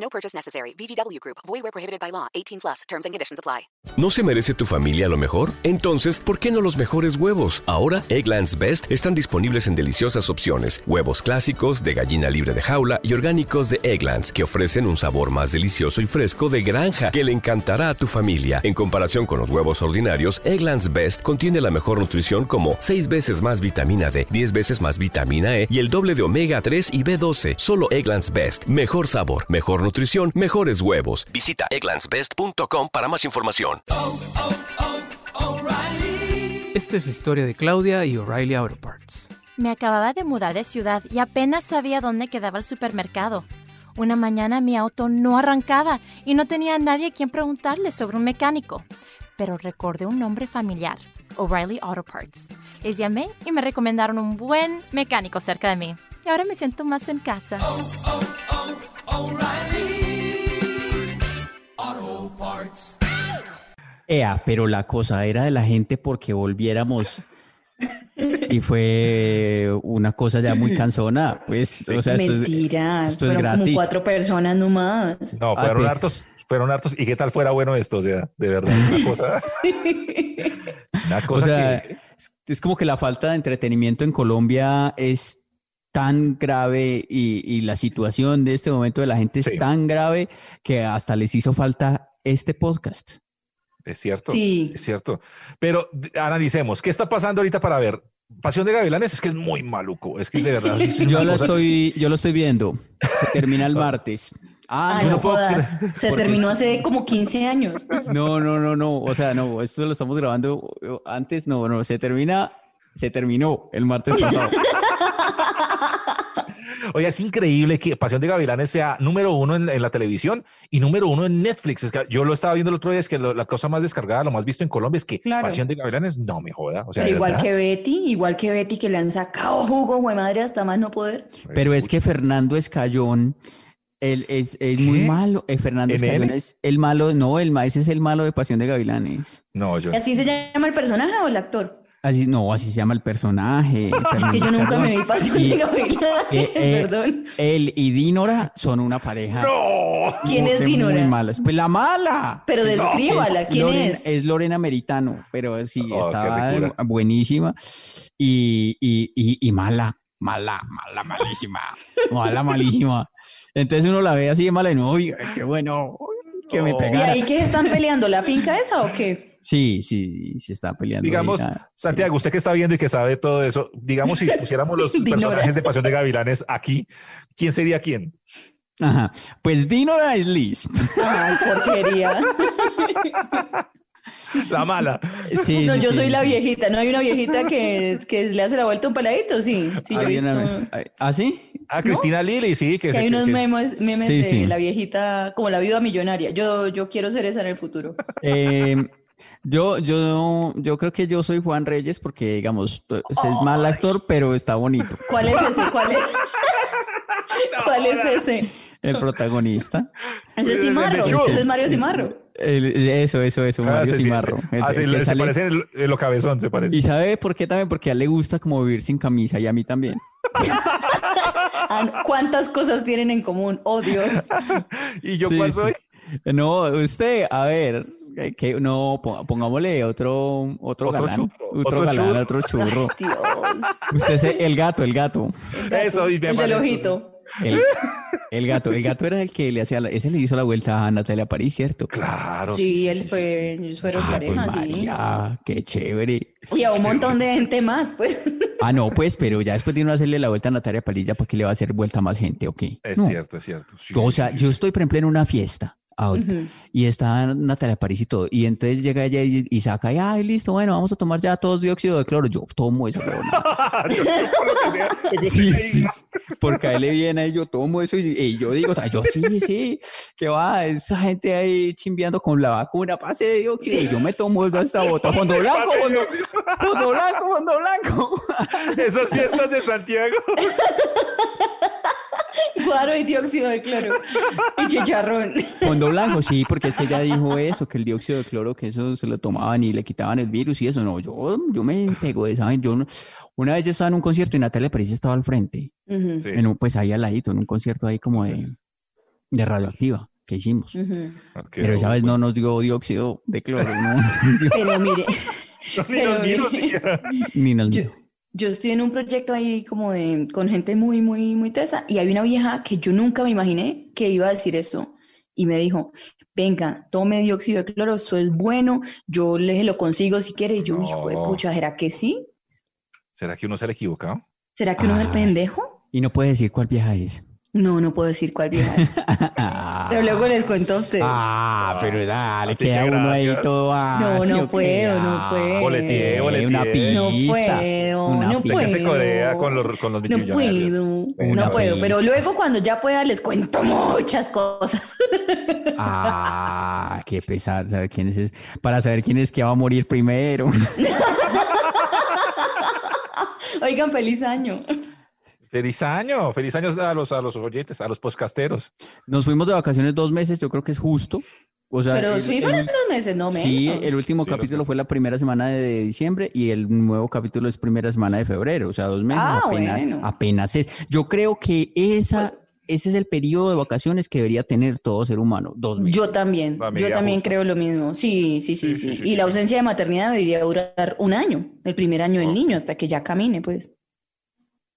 No purchase necessary. VGW Group. Void where prohibited by law. 18 plus. Terms and conditions apply. ¿No se merece tu familia lo mejor? Entonces, ¿por qué no los mejores huevos? Ahora, Egglands Best están disponibles en deliciosas opciones. Huevos clásicos, de gallina libre de jaula y orgánicos de Egglands, que ofrecen un sabor más delicioso y fresco de granja que le encantará a tu familia. En comparación con los huevos ordinarios, Egglands Best contiene la mejor nutrición como 6 veces más vitamina D, 10 veces más vitamina E y el doble de omega 3 y B12. Solo Egglands Best. Mejor sabor, mejor nutrición, mejores huevos. Visita egglandsbest.com para más información. Esta es la historia de Claudia y O'Reilly Auto Parts. Me acababa de mudar de ciudad y apenas sabía dónde quedaba el supermercado. Una mañana mi auto no arrancaba y no tenía a nadie a quien preguntarle sobre un mecánico. Pero recordé un nombre familiar, O'Reilly Auto Parts. Les llamé y me recomendaron un buen mecánico cerca de mí. Y ahora me siento más en casa. Ea, pero la cosa era de la gente porque volviéramos y fue una cosa ya muy cansona, pues, o sea, esto es, Mentiras, esto es fueron como gratis. cuatro personas nomás. No, Ah, fueron hartos, fueron hartos. ¿Y qué tal fuera bueno esto? O sea, de verdad, una cosa. una O cosa sea, que. es como que la falta de entretenimiento en Colombia es tan grave y, y la situación de este momento de la gente es Sí. tan grave que hasta les hizo falta este podcast. Es cierto. Sí. Es cierto. Pero analicemos, ¿qué está pasando ahorita para ver? Pasión de Gavilanes es que es muy maluco. Es que de verdad. es Yo lo cosa- estoy, yo lo estoy viendo. Se termina el martes. Ah, Ay, yo no no puedo jodas. creer. Se Porque- terminó hace como 15 años. No, no, no, no. O sea, no, esto lo estamos grabando antes. No, no, se termina, se terminó el martes pasado. Oye, es increíble que Pasión de Gavilanes sea número uno en, en la televisión y número uno en Netflix. Es que yo lo estaba viendo el otro día, es que lo- la cosa más descargada, lo más visto en Colombia es que Claro. Pasión de Gavilanes no me joda. O sea, Pero igual verdad. que Betty, igual que Betty que le han sacado jugo, güey madre, hasta más no poder. Pero es que Fernando Escayón él es, es muy malo. Eh, Fernando ¿En Escayón es el malo. No, el maíz es el malo de Pasión de Gavilanes. No, yo. ¿Y así se llama el personaje o el actor? Así, no, así se llama el personaje. Es que yo nunca me vi pasión Y- Eh, eh, perdón. Él y Dínora son una pareja. ¡No! ¿Quién es de Dínora? Muy malas. Pues la mala. Pero descríbala, ¿quién Lorena, es? Lorena Meritano, pero sí, Oh, estaba buenísima y, y, y, y mala, mala, mala, malísima, mala, malísima. Entonces uno la ve así de mala y no, oiga, qué bueno, que me. ¿Y ahí qué están peleando? ¿La finca esa o qué? Sí, sí, se está peleando. Digamos, ahorita. Santiago, usted que está viendo y que sabe todo eso, digamos, si pusiéramos los Dinora. personajes de Pasión de Gavilanes aquí, ¿quién sería quién? Ajá. Pues Dínora es Liz. Ay, porquería. La mala. Sí, No, sí, yo sí, soy la sí. viejita. ¿No hay una viejita que, que le hace la vuelta a un peladito? Sí, sí, yo visto. una- ¿Ah, sí? Ah, Cristina Lili, sí, que, Que se- hay unos que memes, memes Sí, de sí. la viejita, como la viuda millonaria. Yo, yo quiero ser esa en el futuro. Eh, yo, yo, yo creo que yo soy Juan Reyes porque, digamos, es mal actor, pero está bonito. ¿Cuál es ese? ¿Cuál es? ¿Cuál es ese? El protagonista. Ese es Cimarro. Ese es Mario Cimarro. El- eso, eso, eso, Ah, Mario sí, sí, Cimarro. sí. Ah, sí, el que se sale- parece en, lo cabezón, se parece. ¿Y sabe por qué también? Porque a él le gusta como vivir sin camisa y a mí también. Ah, ¿Cuántas cosas tienen en común? Oh, Dios. ¿Y yo Sí, cuál sí. soy? No, usted, a ver, que no, po- pongámosle otro, otro, Otro galán. churro, Otro, otro galán, churro. otro churro. Dios. Usted es el gato, el gato. El gato, Eso, y me el del ojito. El, el gato, el gato era el que le hacía, la- ese le hizo la vuelta a Natalia París, ¿cierto? Claro. Sí, él fue, ellos fueron Ah, pues pareja, sí. María, qué chévere. Y a un montón de gente más, pues. Ah, no, pues, pero ya después de no hacerle la vuelta a Natalia París, ya para qué le va a hacer vuelta a más gente, ¿ok? Es No. cierto, es cierto. Sí, o sea, sí, yo estoy, por ejemplo, en una fiesta. Ahora. Y está Natalia París y todo. Y entonces llega ella y, y saca, y, ay, listo, bueno, vamos a tomar ya todos dióxido de cloro. Yo tomo eso, pero Yo chupo lo que sea, lo que usted Sí, sí. Porque a él le viene ahí, yo tomo eso y, y yo digo, yo sí, sí, que va, esa gente ahí chimbeando con la vacuna, pase de dióxido, y yo me tomo esta bota, fondo blanco, fondo, fondo blanco, fondo blanco. Esas fiestas de Santiago. Guaro y dióxido de cloro. Y chicharrón. Fondo blanco, sí, porque es que ella dijo eso, que el dióxido de cloro, que eso se lo tomaban y le quitaban el virus y eso, no, yo, yo me pego de esa, yo no- una vez yo estaba en un concierto y Natalia París estaba al frente, en un- pues ahí al ladito, en un concierto ahí como de, de radioactiva que hicimos. Ok, Pero esa vez no nos dio dióxido de cloro, no, Pero mire, Ni pero mire, siquiera. ni nos yo. Yo estoy en un proyecto ahí como de, con gente muy, muy, muy tesa y hay una vieja que yo nunca me imaginé que iba a decir esto y me dijo, venga, tome dióxido de cloro, eso es bueno, yo le lo consigo si quiere y yo, hijo de pucha, ¿será que sí? ¿Será que uno se le equivocado? ¿Será que uno es el Ay. pendejo? Y no puede decir cuál vieja es. No, no puedo decir cuál vieja es. Pero luego les cuento a ustedes. Ah, pero dale, Así queda que uno ahí todo No, no puedo, no puedo. Boleteé, boleteé. Una No pista. puedo, una no ¿De pista. qué se puedo. codea con los, con los No puedo, Una no puedo, pero luego cuando ya pueda les cuento muchas cosas. Ah, qué pesar saber quién es, ese- para saber quién es que va a morir primero. Oigan, feliz año. Feliz año, feliz año a los, a los oyentes, a los podcasteros. Nos fuimos de vacaciones dos meses, yo creo que es justo. O sea, Pero el- sí fueron dos meses, no menos. Sí, el último Sí, capítulo fue la primera semana de diciembre y el nuevo capítulo es primera semana de febrero, o sea, dos meses Ah, apenas, bueno. apenas es. Yo creo que esa, ese es el periodo de vacaciones que debería tener todo ser humano, dos meses. Yo también, yo también justa. creo lo mismo. Sí, sí, sí, Sí, sí. sí, sí, Y sí, la sí. ausencia de maternidad debería durar un año, el primer año del Ok. niño, hasta que ya camine, pues.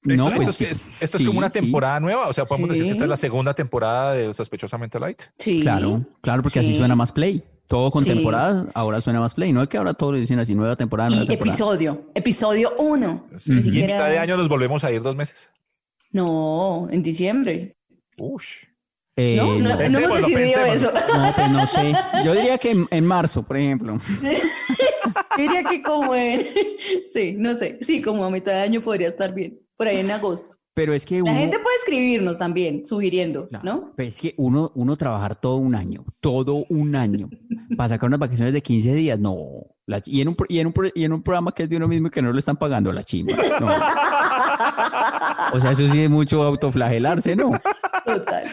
Esto, No, pues esto sí. es, esto es Sí, como una sí. temporada nueva, o sea, podemos decir que esta es la segunda temporada de Sospechosamente Light. Sí. Claro, claro, porque así Sí. suena más play. Todo con Sí. temporada, ahora suena más play. No es que ahora todos le dicen así, nueva temporada, nueva Y temporada. episodio, episodio uno. Ni Y en mitad de año nos volvemos a ir dos meses. No, en diciembre. Ush. Eh, no, no, no hemos decidido pensémoslo. eso. No, pues no sé. Yo diría que en, en marzo, por ejemplo. Diría que como en... Sí, no sé. Sí, como a mitad de año podría estar bien. Por ahí en agosto. Pero es que La uno, gente puede escribirnos también, sugiriendo, Claro, ¿no? pero es que uno, uno trabajar todo un año, todo un año, para sacar unas vacaciones de 15 días, no. La- y, en un, y, en un, y en un programa que es de uno mismo y que no le están pagando la chimba. no. O sea, eso sí es mucho autoflagelarse, ¿no? Total.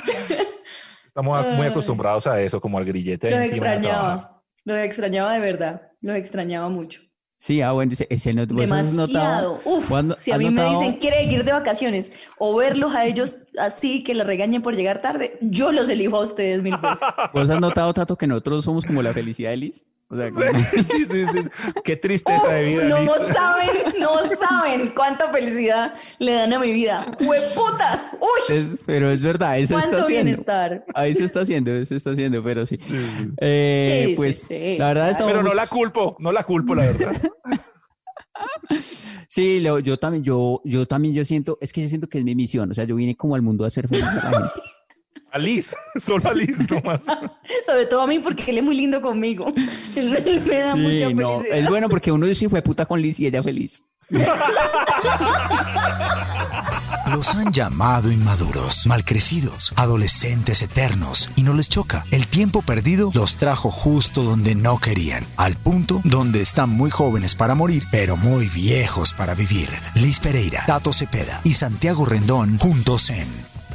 Estamos muy acostumbrados a eso, como al grillete. Los trabajar. extrañaba. Los extrañaba de verdad. Los extrañaba mucho. Sí, ah, bueno, ese, no, ¿vos has notado- Demasiado. Uf, no- si a mí me notado- dicen quiere ir de vacaciones o verlos a ellos así que les regañen por llegar tarde, yo los elijo a ustedes mil veces. ¿Vos has notado, Tato, que nosotros somos como la felicidad de Liz? O sea, como- Sí, sí, sí, sí. Qué tristeza de vida. no saben, no saben cuánta felicidad le dan a mi vida. ¡Hueputa! ¡Uy! es- pero es verdad, eso está ¡Cuánto haciendo. bienestar! Ahí se está haciendo, eso se está haciendo, pero sí. Eh, Sí, sí, pues sí, la verdad claro. Pero no estamos- la culpo, no la culpo, la verdad. Sí, lo- yo también, yo, yo también, yo siento, es que yo siento que es mi misión, o sea, yo vine como al mundo a hacer feliz a la gente. A Liz, solo a Liz nomás. Sobre todo a mí porque él es muy lindo conmigo. Él me, da mucha no, es bueno porque uno hijo de puta con Liz y ella feliz. Los han llamado inmaduros, malcrecidos, adolescentes eternos, y no les choca. El tiempo perdido los trajo justo donde no querían, al punto donde están muy jóvenes para morir, pero muy viejos para vivir. Liz Pereira, Tato Cepeda y Santiago Rendón juntos en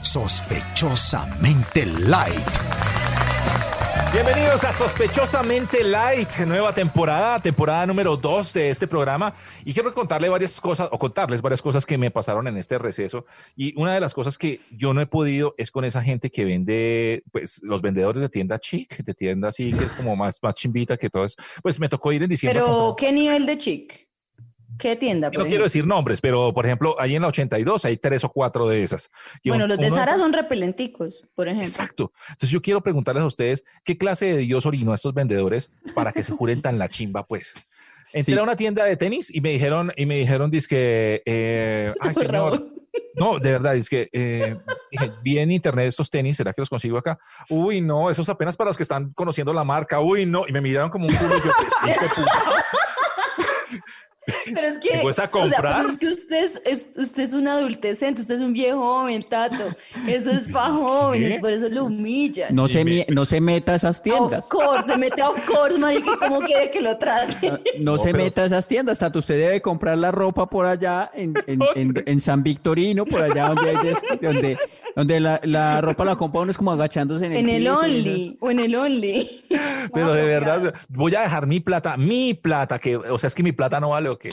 Sospechosamente Light. Bienvenidos a Sospechosamente Light, nueva temporada, temporada número 2 de este programa. Y quiero contarle varias cosas, o contarles varias cosas que me pasaron en este receso. Y una de las cosas que yo no he podido es con esa gente que vende, pues, los vendedores de tienda chic, de tienda así, que es como más, más chimbita que todo eso. Pues me tocó ir en diciembre. Pero, ¿qué nivel de chic? ¿Qué tienda? no quiero decir nombres, pero por ejemplo, ahí en la 82 hay tres o cuatro de esas. Y Bueno, un- los de uno- Sara son repelenticos, por ejemplo. Exacto. Entonces yo quiero preguntarles a ustedes qué clase de Dios orinó a estos vendedores para que se juren tan la chimba, pues. Entré Sí. a una tienda de tenis y me dijeron, y me dijeron, dizque, eh, ay señor. No, de verdad, es que eh, dije, vi en internet estos tenis, ¿será que los consigo acá? Uy, no, esos apenas para los que están conociendo la marca. Uy, no, y me miraron como un culo y yo, pues, este. Pero es que, ¿Me fuese a o sea, es que usted es, es- usted es un adultecente, usted es un viejo joven, Tato. Eso es para jóvenes, ¿Qué? por eso lo humillan. No se, me- no se meta a esas tiendas. Of course, se mete of course, marica, ¿cómo quiere que lo trate? No, No, se pero- meta a esas tiendas, Tato. Usted debe comprar la ropa por allá en, en- en- en San Victorino, por allá donde hay des- donde, donde la, la ropa la compra uno es como agachándose en el En el piso. Only, o en el Only. Pero de verdad, voy a dejar mi plata, mi plata, que, o sea, es que mi plata no vale o qué.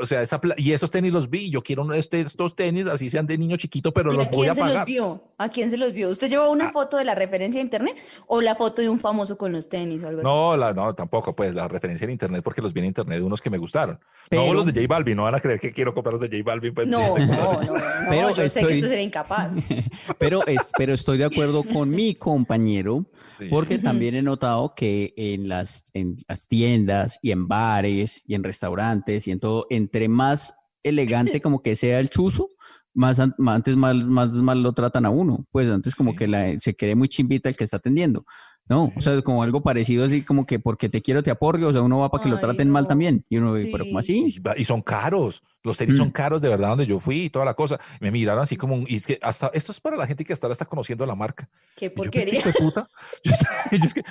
O sea, esa y esos tenis los vi. Yo quiero este- estos tenis, así sean de niño chiquito, pero ¿Y los a voy quién a se los pagar. vio? ¿A quién se los vio? ¿Usted llevó una foto de la referencia de internet o la foto de un famoso con los tenis o algo así? No, la, no, tampoco, pues la referencia en internet, porque los vi en internet, unos que me gustaron. Pero- No los de J Balvin, no van a creer que quiero comprar los de J Balvin. Pues, No, no, no, no, Pero yo sé que usted sería incapaz. Pero, es- pero estoy de acuerdo con mi compañero, Sí. porque también he notado que en las, en las tiendas y en bares y en restaurantes y en todo, entre más elegante como que sea el chuzo, más, an- más antes mal, más mal lo tratan a uno. Pues antes como Sí. que la- se cree muy chimbita el que está atendiendo. No, o sea, como algo parecido así como que porque te quiero te aporrio, o sea, uno va para que lo traten mal también. Y uno, pero ¿cómo Sí. así? Y son caros. Los tenis Mm. son caros de verdad donde yo fui y toda la cosa. Me miraron así como un, y es que hasta esto es para la gente que hasta ahora está conociendo la marca. Qué Y yo, ¿qué porquería. este puta? Yo, yo es que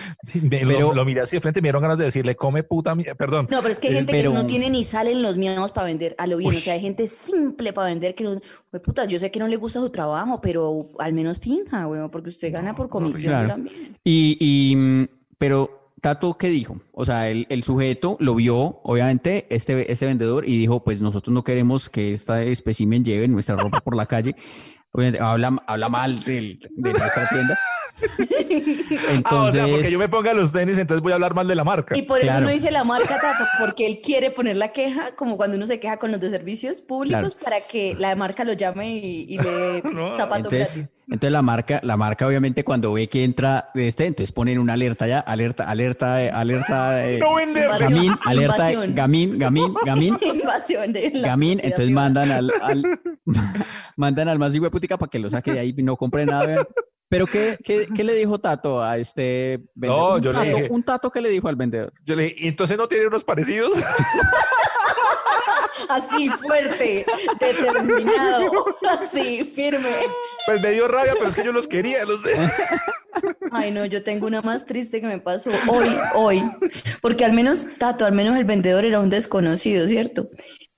me- lo- Pero- lo, miré así de frente, me dieron ganas de decirle, come puta, mía", perdón. No, pero es que hay Eh, gente pero- que no tiene ni salen los miados para vender a lo bien. O sea, hay gente simple para vender que no. Putas, yo sé que no le gusta su trabajo, pero al menos finja, güey, porque usted gana por comisión claro. también. Y, y, mm, pero Tato, ¿qué dijo? O sea, el, el sujeto lo vio, obviamente, este, este vendedor, y dijo, pues nosotros no queremos que esta espécimen lleve nuestra ropa por la calle. Obviamente, habla, habla mal del- de nuestra tienda. Entonces, ah, o sea, porque yo me ponga los tenis, entonces voy a hablar mal de la marca. Y por eso Claro. no dice la marca Tato, porque él quiere poner la queja, como cuando uno se queja con los de servicios públicos, para que la marca lo llame y, y le No, zapato entonces, gratis. entonces la marca, la marca obviamente cuando ve que entra de este, entonces ponen una alerta ya, alerta, alerta, eh, alerta, eh, No venderle. Invasión, gamín, alerta, eh, gamín, gamín, gamín, Invasión de la gamín, entonces mandan al, al- mandan al más putica para que lo saque de ahí y no compre nada. Pero ¿qué, qué, qué le dijo Tato a este vendedor? No, un, yo le tato, dije- un Tato que le dijo al vendedor. Yo le dije, "¿Y entonces no tiene unos parecidos. Así, fuerte, determinado, así, firme. pues me dio rabia, pero es que yo los quería. Los de... Ay, no, yo tengo una más triste que me pasó hoy, hoy, porque al menos, Tato, al menos el vendedor era un desconocido, ¿cierto?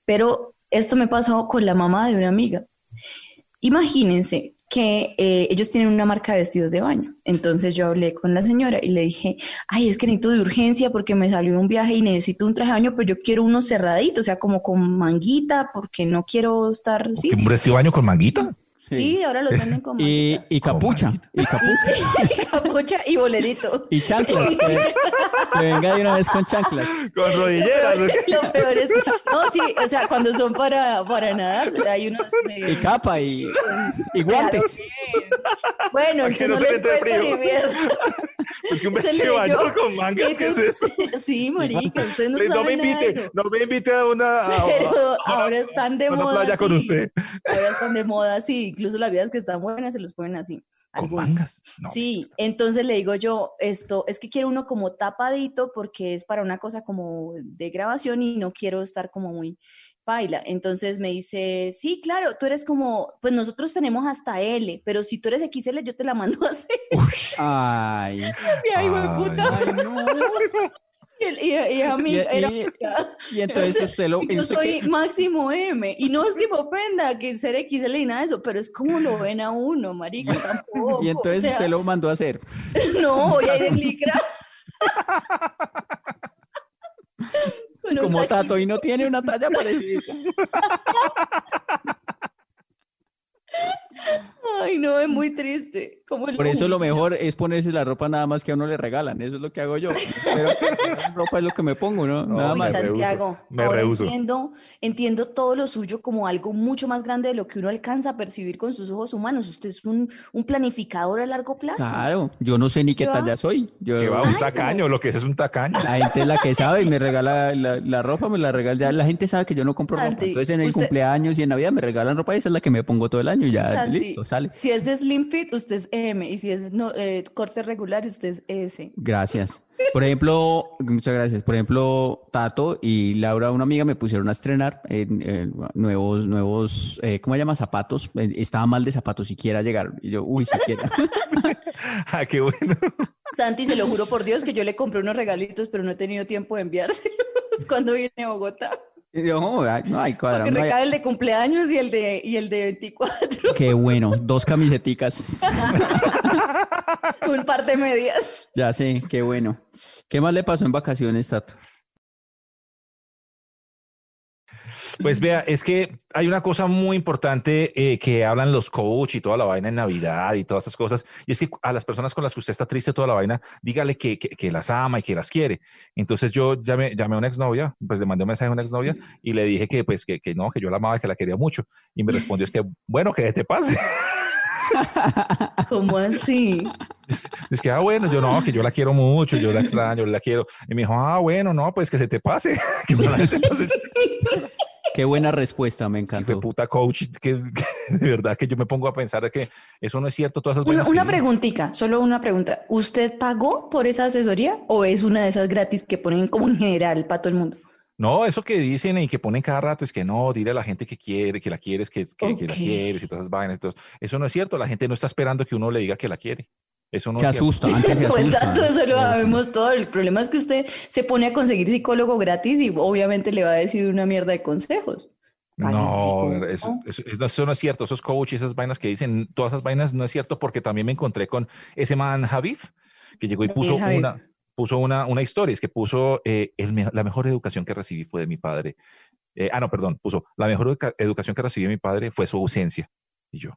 Pero esto me pasó con la mamá de una amiga. Imagínense que eh, ellos tienen una marca de vestidos de baño. Entonces yo hablé con la señora y le dije, ay, es que necesito de urgencia porque me salió un viaje y necesito un traje de baño, pero yo quiero uno cerradito, o sea, como con manguita, porque no quiero estar, sí, ¿Un vestido de baño con manguita? Sí, ahora los venden con Y, y capucha, y capucha, capucha y bolerito. y chanclas. Que, que venga de una vez con chanclas. Con rodilleras. Lo peor es que, no, sí, o sea, cuando son para, para nadar, hay unos de- Y capa y, y guantes. Bueno, que no no se le les frío. Ni mierda. Es que un vestido con mangas, ¿qué es eso? Sí, marica, ustedes no no me nada invite, no me invite a una, a- Pero a- ahora están de a una moda playa con sí. usted. Ahora están de moda, sí. Incluso las vidas que están buenas se los ponen así. Con mangas. No. Sí, entonces le digo yo, esto es que quiero uno como tapadito porque es para una cosa como de grabación y no quiero estar como muy paila. Entonces me dice, sí, claro, tú eres como, pues nosotros tenemos hasta L, pero si tú eres XL yo te la mando a hacer. Ay. Y ay, puta. Ay, no. Y, y- y a mí Y- era y- entonces usted lo. Yo soy máximo M. Y no es que me ofenda que ser XL y nada de eso, pero es como lo ven a uno, marica, tampoco. y entonces o sea, usted lo mandó a hacer. No, voy a ir en licra. Como. Tato y no tiene una talla parecida. Ay, no, es muy triste. Como Por eso lo mejor es ponerse la ropa nada más que a uno le regalan. Eso es lo que hago yo. Pero la ropa es lo que me pongo, ¿no? Nada Uy, más. Santiago, me ahora rehuso. Entiendo, entiendo todo lo suyo como algo mucho más grande de lo que uno alcanza a percibir con sus ojos humanos. Usted es un, un planificador a largo plazo. Claro, yo no sé ni qué ¿Qué va? talla soy. Yo, Que va un tacaño, lo que es es un tacaño. La gente es la que sabe y me regala la, la ropa, me la regala. Ya la gente sabe que yo no compro ropa. Entonces en el usted- cumpleaños y en Navidad me regalan ropa y esa es la que me pongo todo el año ya Santi, listo, sale. Si es de Slim Fit, usted es M. Y si es no, eh, corte regular, usted es S. Gracias. Por ejemplo, muchas gracias. Por ejemplo, Tato y Laura, una amiga, me pusieron a estrenar en- en nuevos, nuevos, eh, ¿cómo se llama? Zapatos. Eh, Estaba mal de zapatos, siquiera llegaron. Y yo, uy, siquiera. Ah, qué bueno. Santi, se lo juro por Dios que yo le compré unos regalitos, pero no he tenido tiempo de enviárselos cuando viene a Bogotá. Yo, "Oh, no hay cuadra, Porque no hay- el de cumpleaños y el de, y el de 24, Qué bueno, dos camiseticas. un par de medias. Ya sé, qué bueno. ¿Qué más le pasó en vacaciones, Tato? Pues vea, es que hay una cosa muy importante eh, que hablan los coach y toda la vaina en Navidad y todas esas cosas, y es que a las personas con las que usted está triste toda la vaina, dígale que, que, que las ama y que las quiere. Entonces yo llamé, llamé a una exnovia, pues le mandé un mensaje a una exnovia y le dije que pues que, que no, que yo la amaba y que la quería mucho. Y me respondió es que, bueno, que te pase. ¿Cómo así? Es, es que, ah, bueno, yo no, que yo la quiero mucho, yo la extraño, la quiero. Y me dijo, ah, bueno, no, pues que se te pase. que se te pase. Qué buena respuesta, me Hijo de encantó. puta coach, que, que de verdad que yo me pongo a pensar que eso no es cierto, todas esas Una, una preguntita, solo una pregunta. ¿Usted pagó por esa asesoría o es una de esas gratis que ponen como en general para todo el mundo? No, eso que dicen y que ponen cada rato es que no, dile a la gente que quiere, que la quieres, que, que, que la quieres y todas esas vainas. Entonces, eso no es cierto, la gente no está esperando que uno le diga que la quiere. Eso no Se cierto. asusta, antes se Pues asusta. exacto, eso lo sabemos todo. El problema es que usted se pone a conseguir psicólogo gratis y obviamente le va a decir una mierda de consejos. No, eso, eso- eso- no es cierto. Esos coaches, esas vainas que dicen, todas esas vainas no es cierto porque también me encontré con ese man Javif que llegó y puso una, puso una, una historia, es que puso eh, el la mejor educación que recibí fue de mi padre. Eh, ah, no, perdón, puso la mejor educa- educación que recibí de mi padre fue su ausencia. Y yo,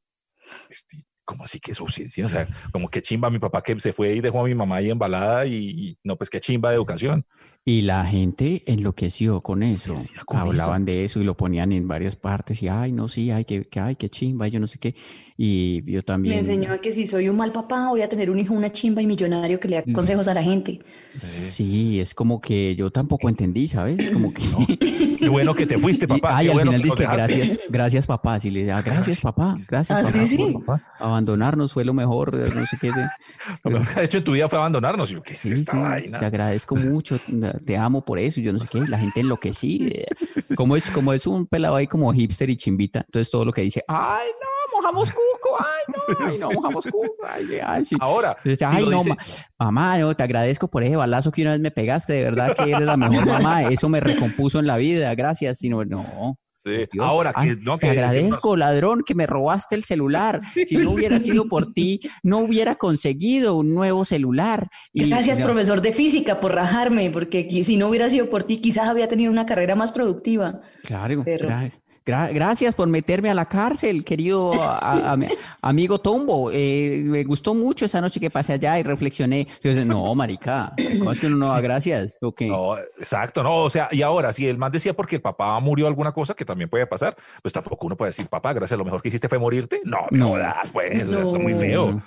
este, ¿cómo así que su ausencia? O sea, como que chimba mi papá que se fue y dejó a mi mamá ahí embalada y, y no, pues qué chimba de educación. Y la gente enloqueció con eso. Con Hablaban de eso y lo ponían en varias partes y, ay, no, sí, ay, que, que, ay, qué chimba, yo no sé qué. Y yo Me también. enseñó a que si soy un mal papá voy a tener un hijo, una chimba y millonario que le da consejos a la gente. Sí, es como que yo tampoco entendí, ¿sabes? Como que. Qué bueno que te fuiste, Y, papá. ay, qué al bueno final dice que gracias, gracias papá. Si le decía, gracias papá, gracias Ah, papá. sí, sí. Abandonarnos fue lo mejor, no sé qué. de- Lo mejor que ha hecho en tu vida fue abandonarnos. Yo, ¿qué es Sí, esta sí, vaina? te agradezco mucho, te amo por eso, yo no sé qué, la gente enloquecida. Como es, como es un pelado ahí como hipster y chimbita, entonces todo lo que dice, ay no, mojamos cuco, ay no, ay no, mojamos cuco, ay, ay, sí. Ahora, Entonces, si ay no, dice- ma- mamá, no, te agradezco por ese balazo que una vez me pegaste, de verdad que eres la mejor mamá, eso me recompuso en la vida, gracias, sino, no. Sí. Dios. Ahora Ay, que no te que agradezco, ladrón, que me robaste el celular. Si no hubiera sido por ti, no hubiera conseguido un nuevo celular. Y, Gracias, no, profesor de física, por rajarme, porque si no hubiera sido por ti, quizás había tenido una carrera más productiva. Claro, Pero- gra- gra- gracias por meterme a la cárcel, querido a- a- amigo Tombo. Eh, me gustó mucho esa noche que pasé allá y reflexioné. Yo decía, no, marica, ¿cómo es que uno no da gracias? ¿O qué? No, exacto, no, o sea, y ahora, si el man decía porque el papá murió alguna cosa, que también puede pasar, pues tampoco uno puede decir, papá, gracias, lo mejor que hiciste fue morirte. No, no, No. jodas, pues, eso está muy feo.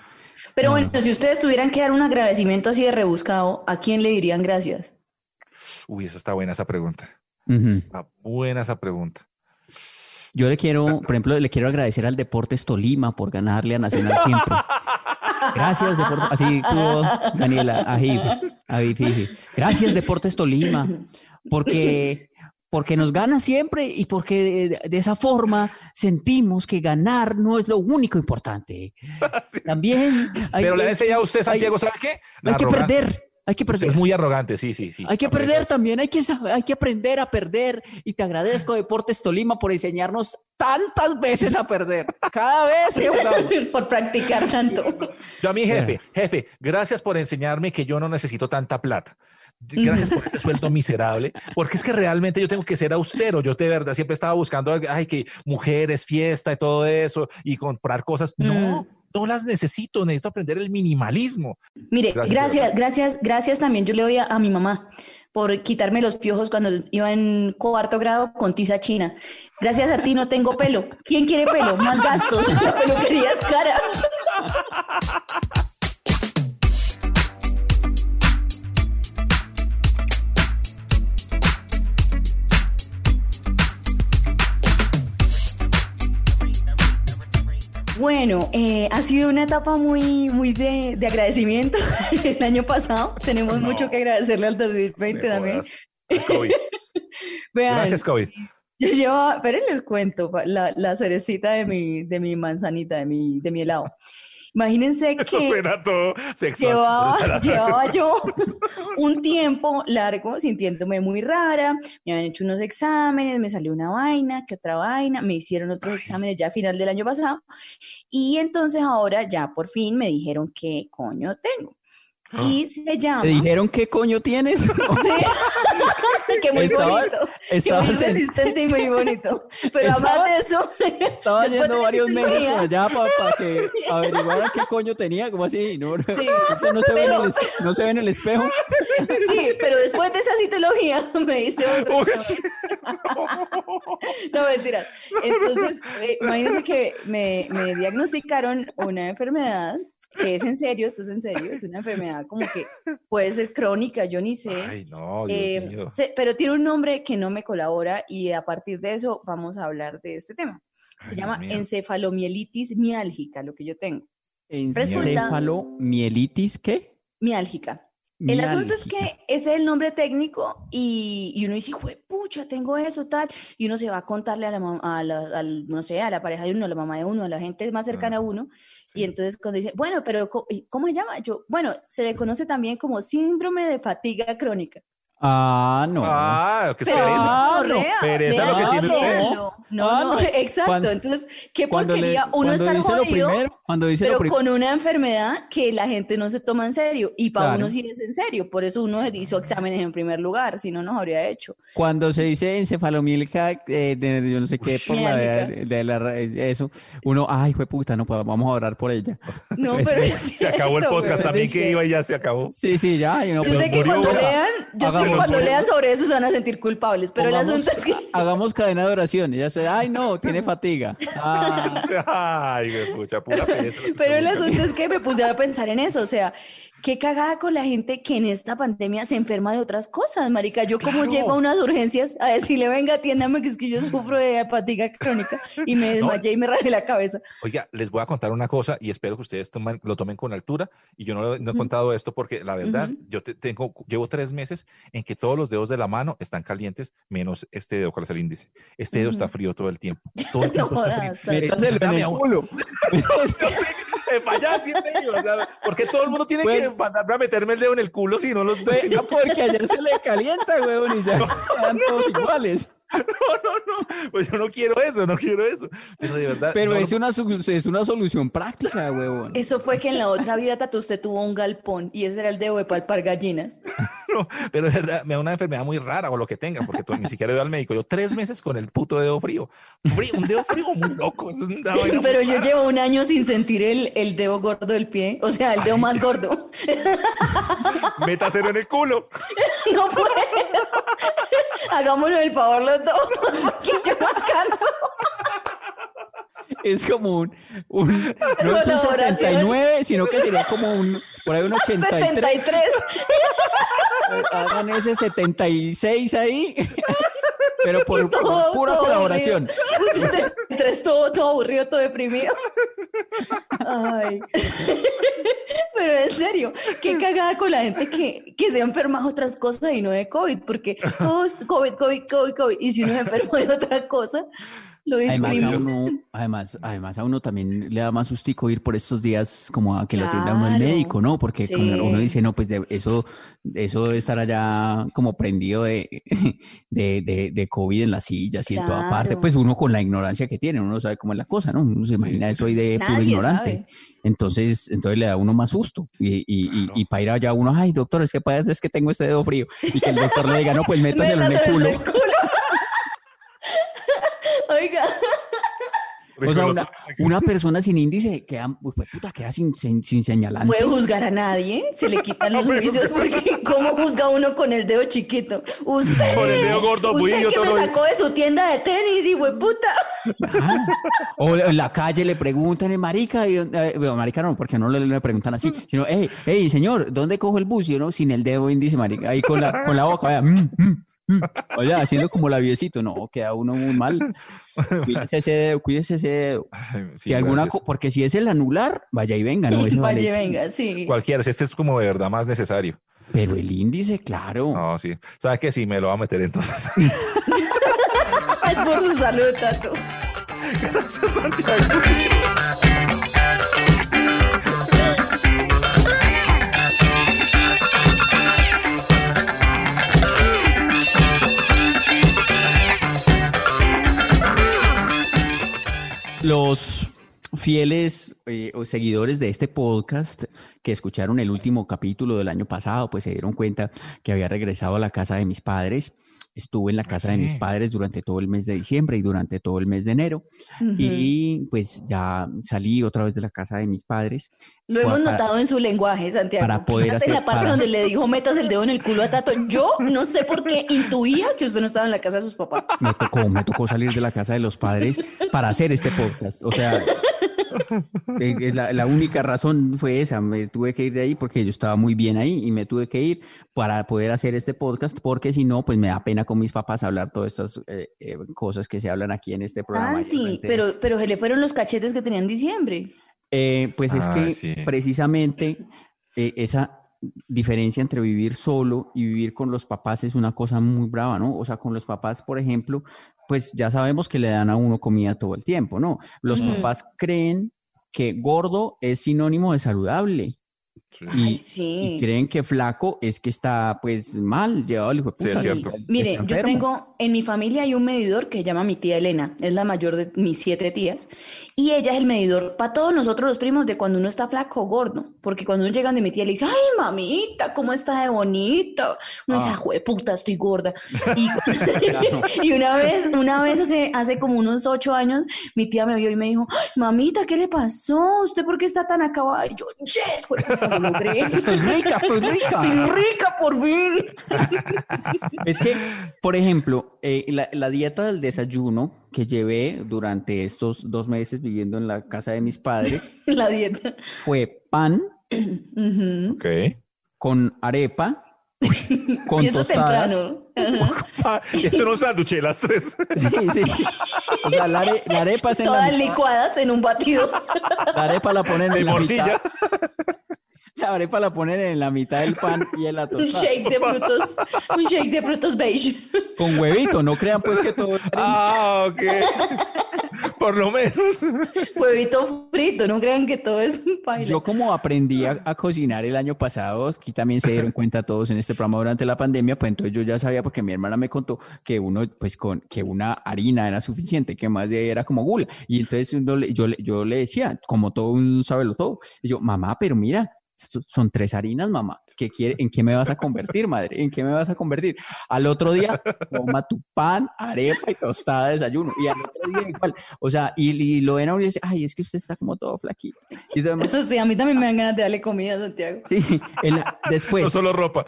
Pero bueno, si ustedes tuvieran que dar un agradecimiento así de rebuscado, ¿a quién le dirían gracias? Uy, esa está buena esa pregunta. Ujú. Está buena esa pregunta. Yo le quiero, por ejemplo, le quiero agradecer al Deportes Tolima por ganarle a Nacional siempre. Gracias, Deportes. Así tuvo Daniela, Ajib, Ajib, Fiji. Gracias, Deportes Tolima, porque, porque nos gana siempre y porque de, de esa forma sentimos que ganar no es lo único importante. También hay, Pero le enseñado a usted, Santiago, ¿sabe qué? La hay que perder, hay que Usted perder. es muy arrogante, sí, sí, sí. Hay que perder también, hay que, hay que aprender a perder. Y te agradezco, Deportes Tolima, por enseñarnos tantas veces a perder. Cada vez por practicar tanto. Yo a mi jefe, jefe, gracias por enseñarme que yo no necesito tanta plata. Gracias por ese sueldo miserable, porque es que realmente yo tengo que ser austero. Yo de verdad siempre estaba buscando, ay, que mujeres, fiesta y todo eso y comprar cosas. No, no las necesito, necesito aprender el minimalismo. Mire, Gracias, gracias, gracias, gracias, también yo le doy a, a mi mamá por quitarme los piojos cuando iba en cuarto grado con tiza china. Gracias a ti no tengo pelo. ¿Quién quiere pelo? Más gastos. La peluquería es cara. Bueno, eh, ha sido una etapa muy, muy de, de agradecimiento el año pasado. Tenemos No. mucho que agradecerle al 2020 Me también. COVID. Vean, Gracias, COVID. yo llevaba, pero les cuento la, la cerecita de mi, de mi manzanita, de mi, de mi helado. Imagínense Eso que suena todo sexual. llevaba, llevaba yo un tiempo largo sintiéndome muy rara, me habían hecho unos exámenes, me salió una vaina, que otra vaina, me hicieron otros exámenes ya a final del año pasado y entonces ahora ya por fin me dijeron qué coño tengo. Y se llama... ¿Te dijeron qué coño tienes? Sí, que muy Estaba- bonito, que estabas muy en- resistente y muy bonito. Pero Estaba- además de eso, Estaba haciendo varios meses por allá para que averiguaran qué coño tenía, como así, no, Sí, no se, ve en pero- el, es- no se ve en el espejo. Sí, pero después de esa citología me hice otro. No, mentira. Entonces, eh, imagínense que me, me diagnosticaron una enfermedad que es en serio, esto es en serio, es una enfermedad como que puede ser crónica, yo ni sé. Ay, no, Dios Eh, mío. se- pero tiene un nombre que no me colabora y a partir de eso vamos a hablar de este tema. Se Ay, llama encefalomielitis miálgica, lo que yo tengo. Encefalomielitis, ¿qué? Miálgica. El asunto es que ese es el nombre técnico y, y uno dice, pucha, tengo eso, tal, y uno se va a contarle a la, a la- al, no sé, a la pareja de uno, a la mamá de uno, a la gente más cercana a uno, y Sí. entonces cuando dice, bueno, pero ¿y ¿cómo se llama? Yo, bueno, se le conoce también como síndrome de fatiga crónica. Ah, no. Ah, qué Pero pereza. eso es Ah, no. Pereza lo que tiene usted. No, Ah, no, no. exacto. Cuando- Entonces, qué le- porquería uno estar jodido, primero, cuando dice pero con una enfermedad que la gente no se toma en serio. Y para Claro. uno sí es en serio. Por eso uno hizo exámenes en primer lugar, si no nos habría hecho. Cuando se dice encefalomielgia, eh, de, yo no sé qué, por la de, la ra- eso, uno, ay, fue puta, no, pues vamos a orar por ella. No, pero es Se acabó el podcast también que iba y ya se acabó. Sí, sí, ya. y no, Yo sé que cuando lean, yo sé que Hagamos- cuando lean sobre eso se van a sentir culpables, pero el asunto es que Hagamos cadena de oración. Ya se, ay, no, tiene fatiga. Ah, Ay, güey, pucha, pura pereza Pero el asunto es que me puse a pensar en eso, o sea, qué cagada con la gente que en esta pandemia se enferma de otras cosas, marica. Yo como Claro. llego a unas urgencias a decirle, venga, atiéndame, que es que yo sufro de fatiga crónica y me desmayé y me rajé la cabeza. Oiga, les voy a contar una cosa y espero que ustedes tomen- lo tomen con altura. Y yo no, lo- no he contado esto porque la verdad, yo te- tengo, llevo tres meses en que todos los dedos de la mano están calientes, menos este dedo, ¿cuál es el índice? Este dedo está frío todo el tiempo. Todo el No tiempo está jodas, frío. métaselo en Dame el culo. Para allá siempre digo, o sea, porque todo el mundo tiene Pues- que mandarme a meterme el dedo en el culo si no los Venga, porque ayer se le calienta, huevón, y ya quedan todos iguales. No, no, no. Pues yo no quiero eso, no quiero eso. Pero de verdad. Pero no es, una, es una solución práctica, huevón. Eso fue que en la otra vida, Tatu, usted tuvo un galpón y ese era el dedo de palpar gallinas. No, pero de verdad me da una enfermedad muy rara o lo que tenga, porque to- ni siquiera he ido al médico. Yo tres meses con el puto dedo frío. Frío, un dedo frío muy loco. Eso es una vaina muy Pero yo rara. llevo un año sin sentir el, el dedo gordo del pie, o sea, el dedo más gordo. Métaselo en el culo. No puedo. Hagámonos el favor los dos, porque yo no alcanzo. Es como un, un no es un Colaboración. 69, sino que sería como un, por ahí un 83. 73. Eh, Hagan ese 76 ahí, pero por, por Todo, pura todo colaboración. aburrido. Un 73, todo, todo aburrido, todo deprimido. Ay. Pero en serio, qué cagada con la gente que, que se enferma de otras cosas y no de COVID, porque COVID, COVID, COVID, COVID. Y si uno se enferma de otra cosa, lo Además a, uno, además, además a uno también le da más sustico ir por estos días como a que lo atienda uno el médico, ¿no? Porque sí. uno dice, no, pues de- eso, eso debe estar allá como prendido de, de, de, de COVID en las sillas y en toda parte. Pues uno con la ignorancia que tiene, uno no sabe cómo es la cosa, ¿no? Uno se imagina eso ahí de puro Nadie ignorante. sabe. Entonces, entonces le da a uno más susto. Y, y, y, y para ir allá uno, ay, doctor, es que pasa es que tengo este dedo frío. Y que el doctor le diga, no, pues métaselo en el Métaselo culo. en el culo. Oiga, O sea, una, una persona sin índice queda, pues, puta, queda sin, sin, sin señalante. puede juzgar a nadie, se le quitan los juicios porque ¿cómo juzga uno con el dedo chiquito? Usted, Con el dedo gordo, muy usted que me sacó de su tienda de tenis y fue puta. Ah. O en la calle le preguntan, eh, marica, y, eh, bueno, marica no, porque no le, le preguntan así, sino, hey, hey, señor, ¿dónde cojo el bus? Y uno sin el dedo índice, marica, ahí con la, con la boca, mm, mm, mm. Oye, haciendo como labiecito, no, queda uno muy mal. Cuídese ese dedo, cuídese ese dedo. Ay, sí, Que alguna, porque si es el anular, vaya y venga, no ese vale. Vaya, venga, sí. Cualquiera, este es como de verdad más necesario. Pero el índice, claro. No, sí. ¿Sabes qué? Sí, me lo va a meter entonces. Es por su salud, Tato. Gracias, Santiago. Los fieles eh, o seguidores de este podcast que escucharon el último capítulo del año pasado, pues se dieron cuenta que había regresado a la casa de mis padres. Estuve en la casa de mis padres durante todo el mes de diciembre y durante todo el mes de enero. Y pues ya salí otra vez de la casa de mis padres. Lo hemos para- notado en su lenguaje, Santiago. para poder Fíjate en hacer- la parte para- donde le dijo metas el dedo en el culo a Tato. Yo no sé por qué intuía que usted no estaba en la casa de sus papás. Me tocó, me tocó salir de la casa de los padres para hacer este podcast. O sea, eh, eh, la, la única razón fue esa. Me tuve que ir de ahí porque yo estaba muy bien ahí y me tuve que ir para poder hacer este podcast porque si no, pues me da pena con mis papás hablar todas estas eh, eh, cosas que se hablan aquí en este programa. Santi, pero, pero se le fueron los cachetes que tenía en diciembre. Eh, pues es Ah, que sí. precisamente eh, esa diferencia entre vivir solo y vivir con los papás es una cosa muy brava, ¿no? O sea, con los papás, por ejemplo, pues ya sabemos que le dan a uno comida todo el tiempo, ¿no? Los papás creen que gordo es sinónimo de saludable Sí. y, Ay, y sí. creen que flaco es que está pues mal, llevado el hijo Sí, es cierto. está Mire, yo tengo, en mi familia hay un medidor que se llama mi tía Elena, es la mayor de mis siete tías, y ella es el medidor para todos nosotros los primos de cuando uno está flaco o gordo, porque cuando uno llega de mi tía le dice, ay mamita, ¿cómo está de bonita? Uno dice, Ah. "Ah, puta, estoy gorda. Y, Claro. y una vez, una vez hace, hace como unos ocho años, mi tía me vio y me dijo, "Ay, mamita, ¿qué le pasó? ¿Usted por qué está tan acabada? Y yo, yes, lo logré. Estoy rica, estoy rica. Estoy rica por fin. Es que, por ejemplo, eh, la, la dieta del desayuno que llevé durante estos dos meses viviendo en la casa de mis padres La dieta. fue pan con arepa, con y eso tostadas. temprano. Y eso no es sándwich, las tres. Sí, sí, sí. O sea, la, are- la arepa es en la, Todas licuadas en un batido. la arepa la ponen De en la morcilla. mitad. La arepa la ponen en la mitad del pan y en la Un shake de frutos. Un shake de frutos beige. Con huevito, no crean pues que todo. Ah, ok. Por lo menos. Huevito frito. No crean que todo es paila. Yo como aprendí a, a cocinar el año pasado, aquí también se dieron cuenta todos en este programa durante la pandemia, pues entonces yo ya sabía porque mi hermana me contó que uno, pues con que una harina era suficiente, que más de era como gula. Y entonces uno le- yo, le- yo le decía, como todo un sabelo todo, y yo, mamá, pero mira, son tres harinas, mamá. ¿Qué quiere, ¿En qué me vas a convertir, madre? ¿En qué me vas a convertir? Al otro día, toma tu pan, arepa y tostada de desayuno. Y al otro día igual. O sea, y, y lo ven a uno y dice, ay, es que usted está como todo flaquito. Y entonces, Sí, a mí también me dan ganas de darle comida a Santiago. Sí, el- después, No solo ropa.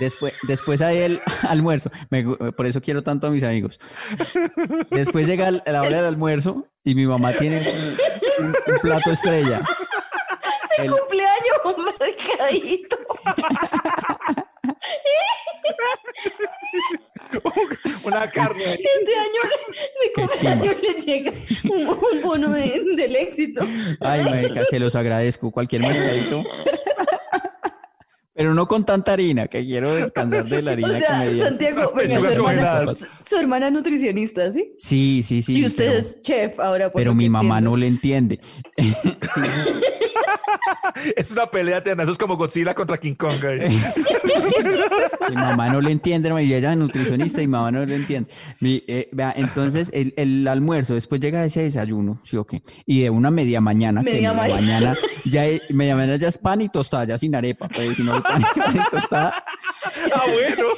después, después hay el almuerzo. Me por eso quiero tanto a mis amigos. Después llega la hora del almuerzo y mi mamá tiene un, un- un plato estrella. El- Cumpleaños, un Una carne. Este año le- cumpleaños les llega un, un bono de- del éxito. ay, marica, se los agradezco. Cualquier mercadito. Pero no con tanta harina, que quiero descansar de la harina O que sea, me. Santiago, venga, su hermana, su, hermana nutricionista, ¿sí? Sí, sí, sí. y usted pero- es chef ahora. por pero mi mamá entiendo. no le entiende. Sí. Es una pelea eterna. Eso es como Godzilla contra King Kong. Mi mamá no le entiende, hermano, y ella es nutricionista y mi mamá no le entiende. Mi, eh, vea, entonces, el, el almuerzo, después llega ese desayuno, ¿sí o qué? Y de una media mañana, que Media media mañana. mañana, ya es, media mañana ya es pan y tostada, ya sin arepa, pues, sino el pan, y pan y tostada. Ah, bueno.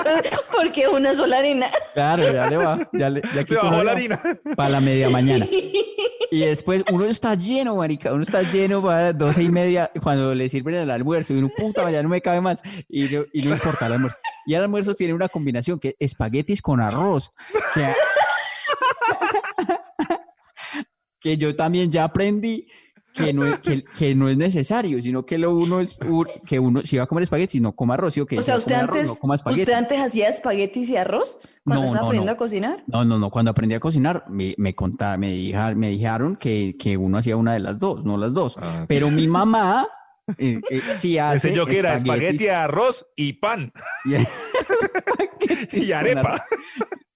Porque una sola harina. Claro, ya le va. Ya, le, ya Le bajó la harina. Para la media mañana. Y después uno está lleno, marica. Uno está lleno las doce y media cuando le sirven el almuerzo. Y uno, puta, ya no me cabe más. Y no, y no importa el almuerzo. Y el almuerzo tiene una combinación que espaguetis con arroz. Que, que yo también ya aprendí que no, es, que, que no es necesario, sino que lo uno es que uno si va a comer espaguetis no coma arroz, ¿sí o qué? O sea, usted antes, arroz, no coma usted antes hacía espaguetis y arroz cuando No, estaba no, aprendiendo no. a cocinar. No, no, no. Cuando aprendí a cocinar, me, me conta- me, dija- me dijeron que, que uno hacía una de las dos, no las dos. Ah. Pero mi mamá eh, eh, sí hace enseñó que era espagueti, arroz y pan. y, Y arepa.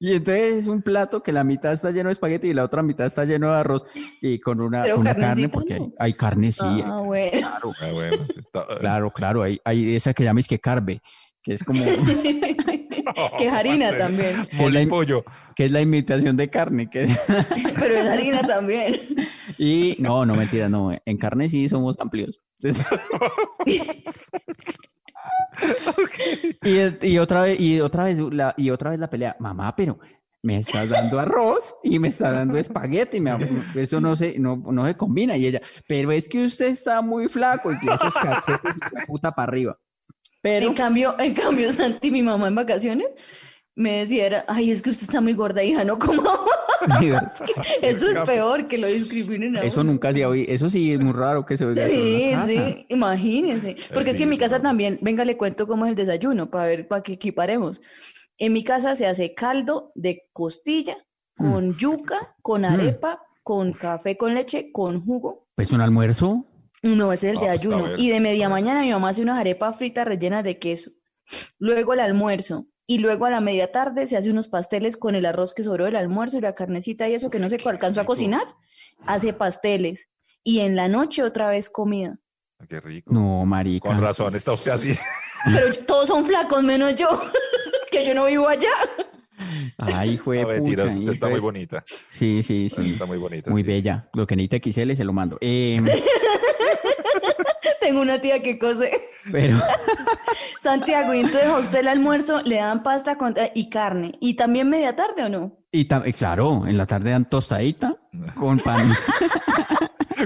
Y entonces es un plato que la mitad está lleno de espagueti y la otra mitad está lleno de arroz y con una, Pero una carne, porque hay, hay carne, sí. hay Ah, bueno. Claro, Ah, bueno, sí está- claro, claro. Hay, hay esa que llamáis que carbe, que es como que es harina también. que es, la, im- pollo. que es la imitación de carne. Que Pero es harina también. y no, no, mentira, no. En carne sí somos amplios. Entonces- y, otra vez, y otra vez la, y otra vez la pelea, mamá, pero me estás dando arroz y me estás dando espagueti, me- eso no se, no, no se combina. Y ella, pero es que usted está muy flaco y le haces cachetes y puta para arriba. Pero En cambio, en cambio, Santi, mi mamá en vacaciones, me decía, ay, es que usted está muy gorda, hija, no como. Eso es peor que lo discriminen a eso uno. nunca se oye, eso sí es muy raro que se oiga eso en Sí, una casa. sí, imagínense. Porque es que en mi casa también, venga, le cuento cómo es el desayuno, para ver, para que equiparemos. En mi casa se hace caldo de costilla con yuca, con arepa, con café con leche, con jugo. Pues un almuerzo, No, ese es el Ah, de pues, ayuno. Y de media mañana mi mamá hace unas arepas fritas rellenas de queso. Luego el almuerzo. Y luego a la media tarde se hace unos pasteles con el arroz que sobró del almuerzo y la carnecita y eso que no se alcanzó a cocinar. Hace pasteles. Y en la noche otra vez comida. Qué rico. no, marica. Con razón, está usted así. Pero todos son flacos menos yo, que yo no vivo allá. Ay, hijo de pucha, usted está muy entonces- bonita. Sí, sí, sí. Está muy bonita. Muy sí. bella. Lo que necesita XL se lo mando. Eh, Tengo una tía que cose. pero Santiago, y entonces a usted el almuerzo le dan pasta con- eh, y carne. ¿Y también media tarde o no? y tam- eh, claro, en la tarde dan tostadita con pan.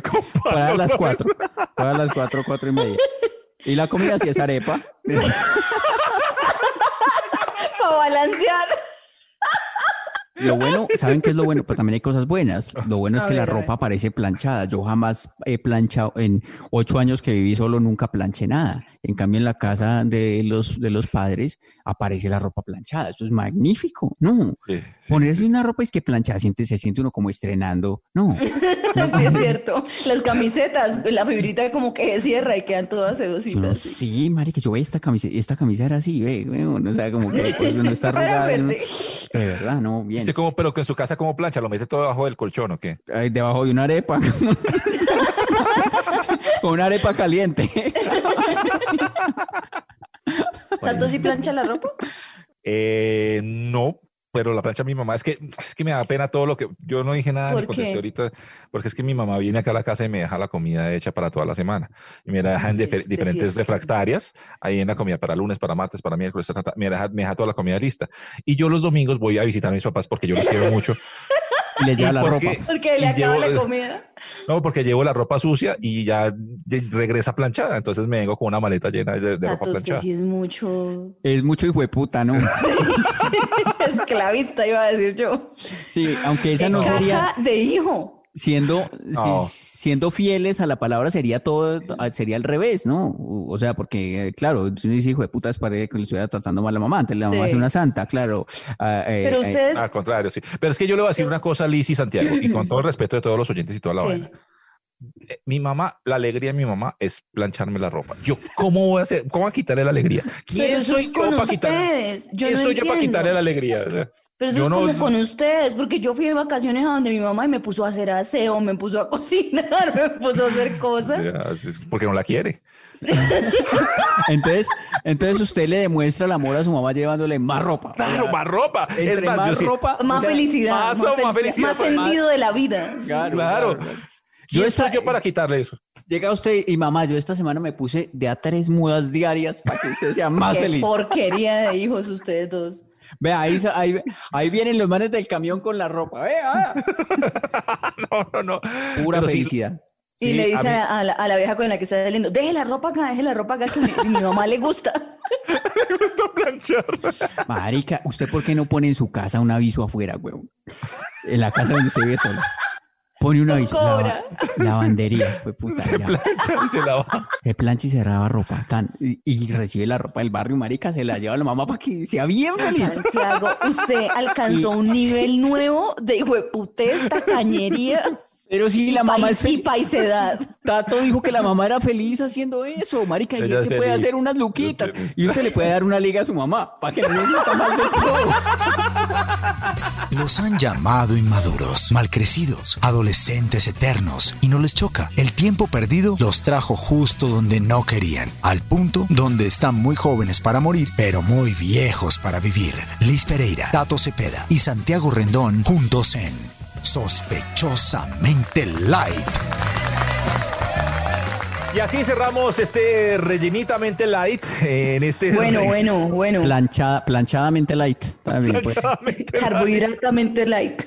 Con pan para las cuatro. Para las cuatro, cuatro y media. Y la comida sí es arepa. Para balancear. Lo bueno, ¿saben qué es lo bueno? Pero también hay cosas buenas. Lo bueno es que la ver, ropa parece planchada. Yo jamás he planchado, en ocho años que viví solo, nunca planché nada. En cambio, en la casa de los, de los padres aparece la ropa planchada. Eso es magnífico. No, Sí, sí, ponerse sí, sí. una ropa es que planchada, siente, se siente uno como estrenando. No, Sí, es cierto. Las camisetas, la fibrita como que se cierra y quedan todas Uno, sedositas. sí, marica, yo ve esta camisa, esta camisa era así, ve, uno, o sea, como que pues, uno está arrugada. y verde. de verdad, no, bien. ¿Usted cómo, pero que en su casa cómo plancha? ¿Lo mete todo debajo del colchón o qué? Ay, debajo de una arepa. Con una arepa caliente. ¿Tanto sí plancha la ropa? Eh, no, pero la plancha de mi mamá es que es que me da pena todo lo que yo no dije nada ni ¿Por contesté qué? ahorita porque es que mi mamá viene acá a la casa y me deja la comida hecha para toda la semana y me la deja en este diferentes refractarias ahí en la comida para lunes, para martes, para miércoles, me deja, me deja toda la comida lista y yo los domingos voy a visitar a mis papás porque yo los quiero mucho. Y le lleva ¿Y la por ropa. qué? Porque le acaba llevo- la comida. No, porque llevo la ropa sucia y ya regresa planchada, entonces me vengo con una maleta llena de, de ropa Tato, usted planchada. sí es mucho Es mucho hijo de puta, ¿no? esclavista, iba a decir yo. Sí, aunque esa no sería Caja de hijo. Siendo No. si- siendo fieles a la palabra sería todo sería al revés, ¿no? O sea, porque eh, claro, si uno dice hijo de puta es parece que le estuviera tratando mal a la mamá, antes la mamá Sí. es una santa, claro. Ah, eh, Pero eh, ustedes, Al contrario, sí. Pero es que yo le voy a decir una cosa a Liz y Santiago, y con todo el respeto de todos los oyentes y toda la. Eh, Mi mamá, la alegría de mi mamá es plancharme la ropa. Yo, ¿cómo voy a hacer? ¿Cómo voy a quitarle la alegría? ¿Quién eso soy es yo con para quitarle? Yo ¿Quién no soy yo para quitarle la alegría? Pero eso yo es no- como con ustedes, porque yo fui de vacaciones a donde mi mamá y me puso a hacer aseo, me puso a cocinar, me puso a hacer cosas. es porque no la quiere. entonces, entonces usted le demuestra el amor a su mamá llevándole más ropa. Claro, más ropa. Es más, más yo sí- ropa, Más o sea, felicidad, más- más, más felicidad, felicidad, más más- sentido de la vida. Claro, Claro. claro. ¿Quién Yo esta- yo para quitarle eso? Llega usted y mamá, yo esta semana me puse de a tres mudas diarias para que usted sea más Qué feliz. porquería de hijos ustedes dos. Vea, ahí, ahí, ahí vienen los manes del camión con la ropa. Vea, No, no, no. pura Pero sí, felicidad. Y Sí, le a dice mí- a, la, a la vieja con la que está saliendo, deje la ropa acá, deje la ropa acá, que mi, mi mamá le gusta. me gusta planchar. Marica, ¿usted por qué no pone en su casa un aviso afuera, weón? En la casa donde se vive sola. Pone un No aviso. lava- lavandería, fue puta. Se ya. plancha y se lava. Se plancha y se lava ropa. tan, y, y recibe la ropa del barrio, marica, se la lleva a la mamá para que sea bien feliz. Santiago, usted alcanzó un nivel nuevo de hijueputez, tacañería Pero sí, la mamá es y feliz. paisedad. Tato dijo que la mamá era feliz haciendo eso, marica, y Ella él se puede hacer unas luquitas. Yo. Y usted le puede dar una liga a su mamá para que no se sienta mal del todo. Los han llamado inmaduros, malcrecidos, adolescentes eternos y no les choca. El tiempo perdido los trajo justo donde no querían, al punto donde están muy jóvenes para morir, pero muy viejos para vivir. Liz Pereira, Tato Cepeda y Santiago Rendón juntos en Sospechosamente Light. Y así cerramos este rellenitamente light en este Bueno, re- bueno, bueno. Planchada, planchadamente light. También, pues. planchadamente light. Carbohidratamente light.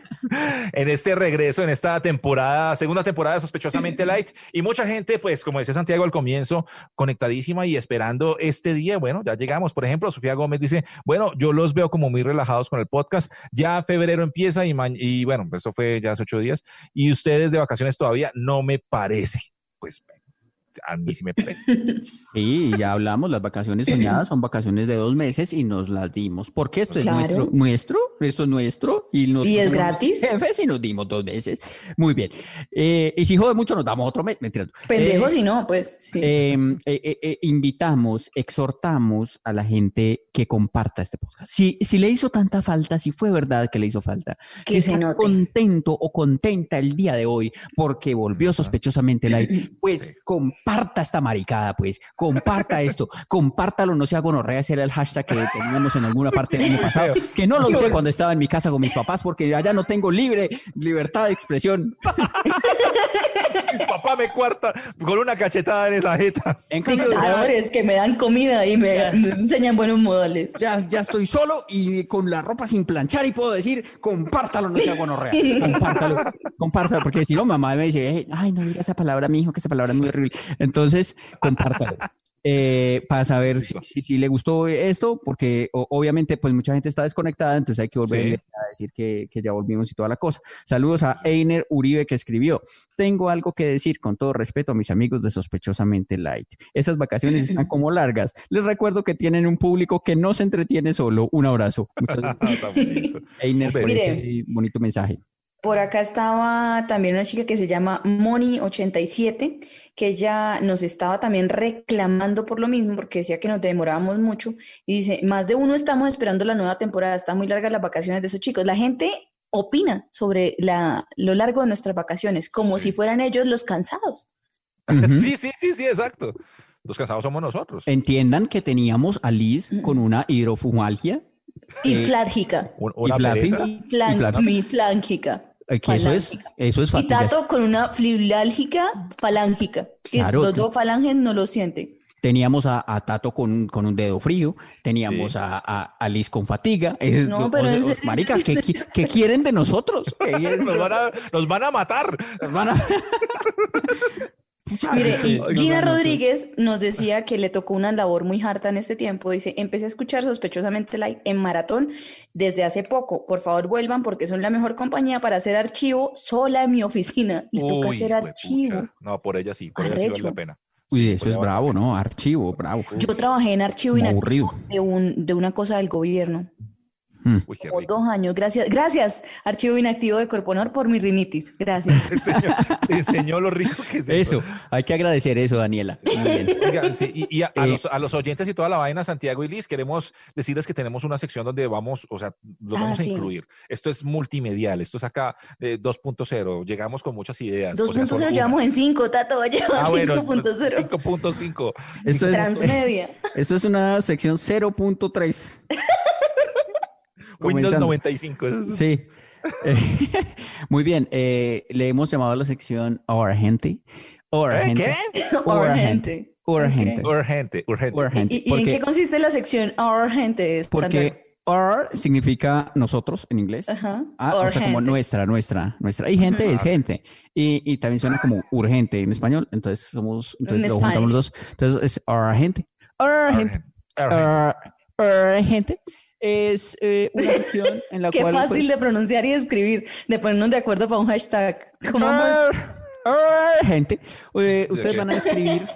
En este regreso, en esta temporada, segunda temporada Sospechosamente Light. Y mucha gente, pues, como decía Santiago al comienzo, conectadísima y esperando este día. Bueno, ya llegamos. Por ejemplo, Sofía Gómez dice, bueno, yo los veo como muy relajados con el podcast. Ya febrero empieza y, y bueno, pues eso fue ya hace ocho días. Y ustedes de vacaciones todavía no me parece. Pues a mí sí me parece. Sí, ya hablamos, las vacaciones soñadas son vacaciones de dos meses y nos las dimos. Porque esto Claro. es nuestro, nuestro, esto es nuestro. Y, nosotros ¿Y es gratis? Jefes y nos dimos dos meses. Muy bien. Eh, y si jode mucho, nos damos otro mes. Mentira. Pendejo, Eh, si no, pues sí. eh, eh, eh, eh, invitamos, exhortamos a la gente que comparta este podcast. Si, si le hizo tanta falta, si fue verdad que le hizo falta, Que si se está note. contento o contenta el día de hoy porque volvió sospechosamente light, pues comparta esta maricada, pues comparta esto, compártalo, no sea gonorrea, ese era el hashtag que teníamos en alguna parte del año pasado, que no lo usé cuando estaba en mi casa con mis papás porque allá no tengo libre libertad de expresión. Mi papá me cuarta con una cachetada en esa jeta. En cambio, ya- Dictadores que me dan comida y me, me enseñan buenos modales. Ya, ya estoy solo y con la ropa sin planchar y puedo decir, compártalo, no sea gonorrea. Compártalo, compártalo, porque si no, mamá me dice, "Eh, ay, no diga esa palabra, mi hijo, que esa palabra es muy horrible. Entonces, compártalo. Eh, para saber si, si- si le gustó esto, porque o- obviamente pues mucha gente está desconectada, entonces hay que volver Sí. a decir que, que ya volvimos y toda la cosa. Saludos a Einer Uribe que escribió, tengo algo que decir con todo respeto a mis amigos de Sospechosamente Light. Esas vacaciones están como largas. Les recuerdo que tienen un público que no se entretiene solo. Un abrazo. Muchas gracias. Bonito. Einer, por ese bonito mensaje. Por acá estaba también una chica que se llama Moni87, que ella nos estaba también reclamando por lo mismo, porque decía que nos demorábamos mucho. Y dice, más de uno estamos esperando la nueva temporada, están muy largas las vacaciones de esos chicos. La gente opina sobre la, lo largo de nuestras vacaciones, como si fueran ellos los cansados. Sí, sí, sí, sí, exacto. Los cansados somos nosotros. Entiendan que teníamos a Liz con una hidrofumalgia. Y Eh, flángica. ¿Y flángica. Flángica. eh, que eso es, eso es Y fatiga. Tato con una fibrálgica falángica. Que Claro, los dos falanges no lo sienten. Teníamos a, a Tato con, un- con un dedo frío, teníamos Sí. a, a, a Liz con fatiga. Es- No, pero o- maricas, ¿qué, qué quieren de nosotros? ¿Qué quieren? Nos van, a, nos van a matar. Nos van a- Mire, y Gina. Rodríguez nos decía que le tocó una labor muy harta en este tiempo. Dice, empecé a escuchar sospechosamente light en maratón desde hace poco. Por favor, vuelvan porque son la mejor compañía para hacer archivo sola en mi oficina. Le toca hacer archivo. No, por ella sí, por ella sí vale Arrecho. la pena. Uy, eso es bravo, ¿no? Archivo, bravo. Yo trabajé en archivo aburrido. de, un, de una cosa del gobierno. Mm. Uy, qué Por rico. dos años. Gracias, gracias, archivo inactivo de Corponor por mi rinitis. Gracias. Te enseñó, te enseñó lo rico que es Eso, hay que agradecer eso, Daniela. Muy bien. Oigan, sí, y, y a, a Eh, los, a los oyentes y toda la vaina, Santiago y Liz, queremos decirles que tenemos una sección donde vamos, o sea, lo Ah, vamos a sí. incluir. Esto es multimedial, esto es acá eh, 2.0, llegamos con muchas ideas. o sea, 2.0 solo una. llevamos en 5, Tato, lleva Ah, bueno, 5.0. 5.5. Eso es, Transmedia. eso es una sección 0.3. Windows Comenzando. 95. eso es- Sí. Eh, Muy bien, eh, le hemos llamado a la sección Ahora Gente. Urgente. Urgente. Urgente. Urgente, urgente. Urgente. ¿Y, y en qué consiste la sección urgente? Sandra? Porque our significa nosotros en inglés. Ajá. Ah, o sea, como nuestra, nuestra, nuestra. Y gente es gente. Y, y también suena como urgente en español. Entonces somos, entonces En lo juntamos los dos. Entonces es our gente. Our gente. Urgente. Our, our gente. Es eh, una sección en la Qué cual. fácil pues, de pronunciar y de escribir, de ponernos de acuerdo para un hashtag. ¿Cómo gente. Eh, ustedes van a escribir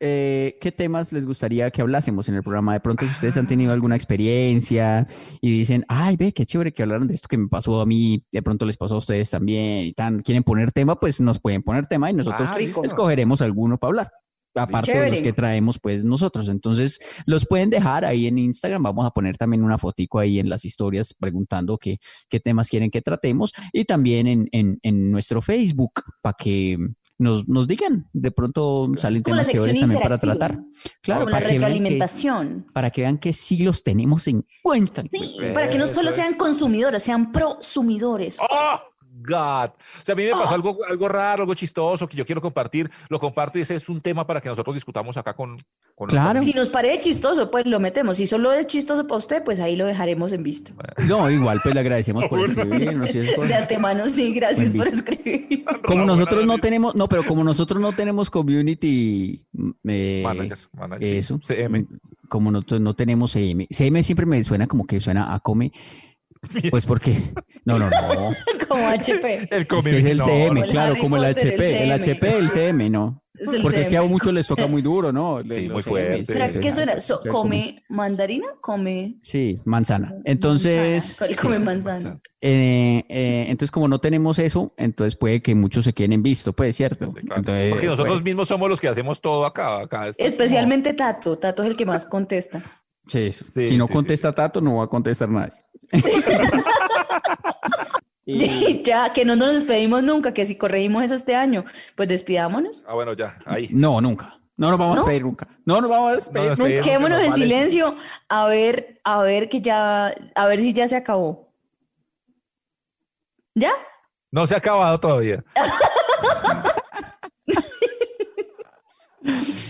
eh, qué temas les gustaría que hablásemos en el programa. De pronto, si ustedes han tenido alguna experiencia y dicen, ay, ve, qué chévere que hablaron de esto que me pasó a mí, de pronto les pasó a ustedes también y tan, quieren poner tema, pues nos pueden poner tema y nosotros Ah, escogeremos alguno para hablar. Aparte de los que traemos, pues nosotros. Entonces, los pueden dejar ahí en Instagram. Vamos a poner también una fotico ahí en las historias preguntando qué, qué temas quieren que tratemos. Y también en, en, en nuestro Facebook para que nos, nos digan. De pronto salen Como temas chéveres también para tratar. Claro, Como la para que, vean que, retroalimentación. para que vean que sí los tenemos en cuenta. Sí, para que no solo sean consumidores, sean prosumidores. ¡Oh! God. O sea, a mí me pasó Oh. algo, algo raro, algo chistoso que yo quiero compartir. Lo comparto y ese es un tema para que nosotros discutamos acá con. con Claro. Si nos parece chistoso, pues lo metemos. Si solo es chistoso para usted, pues ahí lo dejaremos en visto. No, igual, pues le agradecemos por escribirnos. De antemano, sí, gracias por escribir. Como nosotros no tenemos, no, pero como nosotros no tenemos community, mm, eh, Manager, eso, CM. mm, como no, no tenemos CM, CM siempre me suena como que suena a come, pues porque, no, no, no, Como HP. El es que es el no, CM, el claro, como el HP, el. HP, el CM, no, Es el porque es que a muchos les toca muy duro, ¿no? Sí, Los muy fuerte. ¿Pero Sí, qué suena? So- ¿Come mandarina? ¿Come Sí, manzana. Entonces, manzana? Come manzana. eh, eh, entonces como no tenemos eso, entonces puede que muchos se queden en visto, pues, ¿cierto? Sí, claro. Entonces, Porque nosotros pues, mismos somos los que hacemos todo acá. acá Especialmente Tato. Tato es el que más contesta. Sí. Sí, si no sí, contesta Tato, no va a contestar nadie. Ya, que no nos despedimos nunca, que si corregimos eso este año, pues despidámonos. Ah, bueno, ya, ahí. No, nunca. No nos vamos a despedir nunca. No nos vamos a despedir. No, nunca. Quedémonos en silencio a ver, a ver que ya, a ver si ya se acabó. ¿Ya? No se ha acabado todavía.